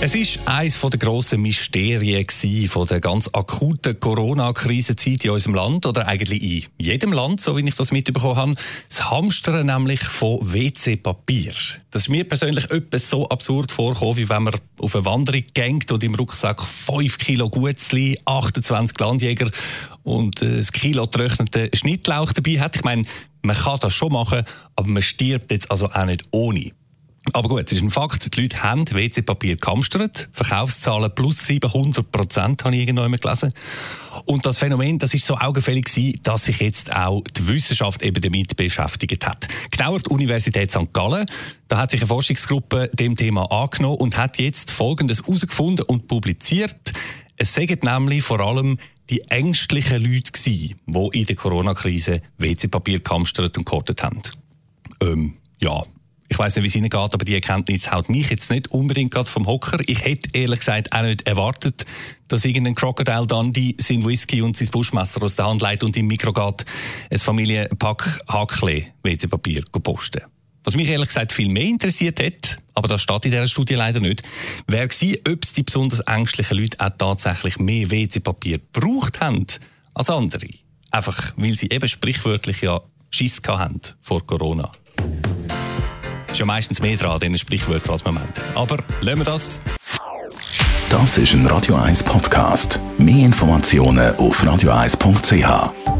es ist eines der grossen Mysterien von der ganz akuten Corona-Krisenzeit in unserem Land oder eigentlich in jedem Land, so wie ich das mitbekommen habe. Das Hamstern nämlich von WC-Papier. Das ist mir persönlich etwas so absurd vorgekommen, wie wenn man auf eine Wanderung geht und im Rucksack 5 Kilo Gutzli, 28 Landjäger und ein Kilo getrockneten Schnittlauch dabei hat. Ich meine, man kann das schon machen, aber man stirbt jetzt also auch nicht ohne. Aber gut, es ist ein Fakt, die Leute haben WC-Papier gehamstert. Verkaufszahlen plus 700 Prozent, habe ich irgendwann gelesen. Und das Phänomen, das ist so augenfällig gewesen, dass sich jetzt auch die Wissenschaft eben damit beschäftigt hat. Genauer die Universität St. Gallen. Da hat sich eine Forschungsgruppe dem Thema angenommen und hat jetzt Folgendes herausgefunden und publiziert. Es sagen nämlich vor allem die ängstlichen Leute gewesen, die in der Corona-Krise WC-Papier gehamstert und gehortet haben. Ähm, ja, ich weiß nicht, wie es Ihnen geht, aber die Erkenntnis haut mich jetzt nicht unbedingt gerade vom Hocker. Ich hätte ehrlich gesagt auch nicht erwartet, dass irgendein Crocodile Dundee sein Whisky und sein Buschmesser aus der Hand leitet und im Mikro geht, ein Familienpack Hakle WC-Papier posten. Was mich ehrlich gesagt viel mehr interessiert hat, aber das steht in dieser Studie leider nicht, wäre gewesen, ob es die besonders ängstlichen Leute auch tatsächlich mehr WC-Papier gebraucht haben als andere. Einfach, weil sie eben sprichwörtlich ja Schiss haben vor Corona ist ja meistens mehr dran, den Sprichwörtern, als man meint. Aber lassen wir das. Das ist ein Radio 1 Podcast. Mehr Informationen auf radio1.ch.